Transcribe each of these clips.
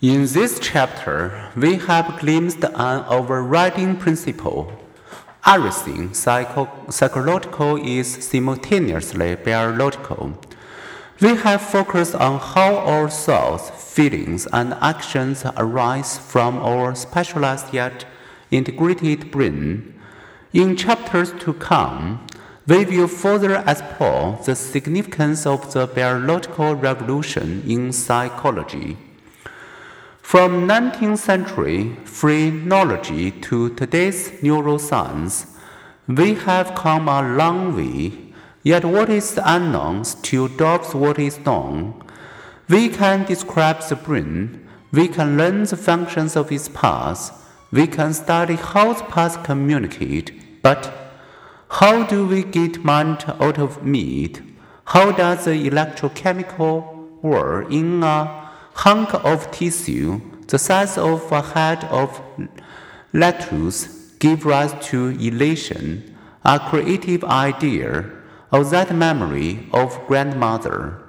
In this chapter, we have glimpsed an overriding principle. Everything psycho- psychological is simultaneously biological. We have focused on how our thoughts, feelings, and actions arise from our specialized yet integrated brain. In chapters to come, we will further explore the significance of the biological revolution in psychology. From 19th century phrenology to today's neuroscience, we have come a long way, yet what is unknown still dwarfs what is known. We can describe the brain, we can learn the functions of its parts, we can study how the parts communicate, but how do we get mind out of meat? How does the electrochemical work in a hunk of tissue the size of a head of lettuce give rise to elation, a creative idea of that memory of grandmother.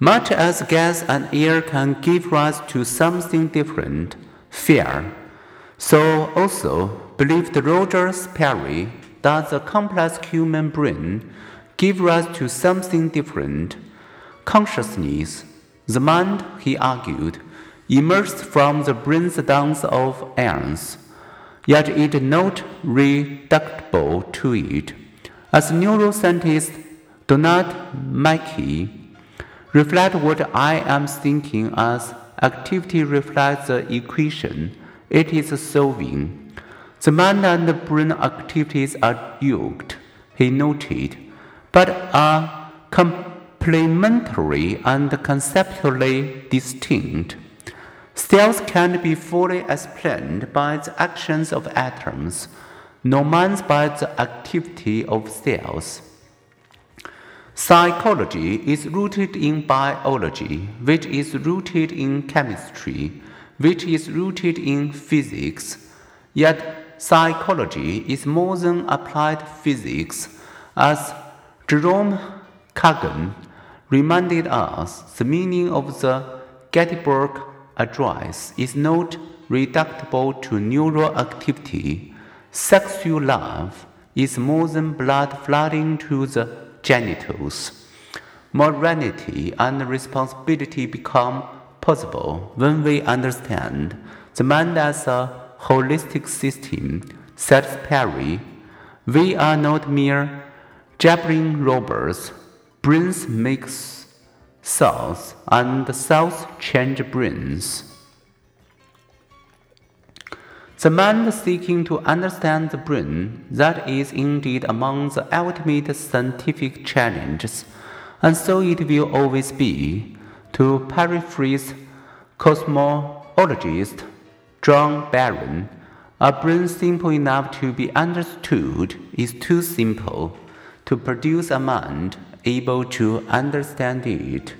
Much as gas and air can give rise to something different, fear, so also believed Roger Sperry that the complex human brain give rise to something different. Consciousness, the mind, he argued, emerged from the brain's dance of ions, yet it is not reducible to it. As neuroscientist Donald MacKay reflect what I am thinking as activity reflects the equation it is solving. The mind and the brain activities are yoked, he noted but are complementary and conceptually distinct. Cells can be fully explained by the actions of atoms, nor minds by the activity of cells. Psychology is rooted in biology, which is rooted in chemistry, which is rooted in physics. Yet, psychology is more than applied physics, as Jerome Kagan reminded us the meaning of the Gettysburg Address is not reducible to neural activity. Sexual love is more than blood flooding to the genitals. Morality and responsibility become possible when we understand the mind as a holistic system, said Sperry. We are not mere Javelin robbers, brains make cells, and the cells change brains. The mind seeking to understand the brain, that is indeed among the ultimate scientific challenges, and so it will always be. To paraphrase cosmologist John Barrow, a brain simple enough to be understood is too simple to produce a mind able to understand it.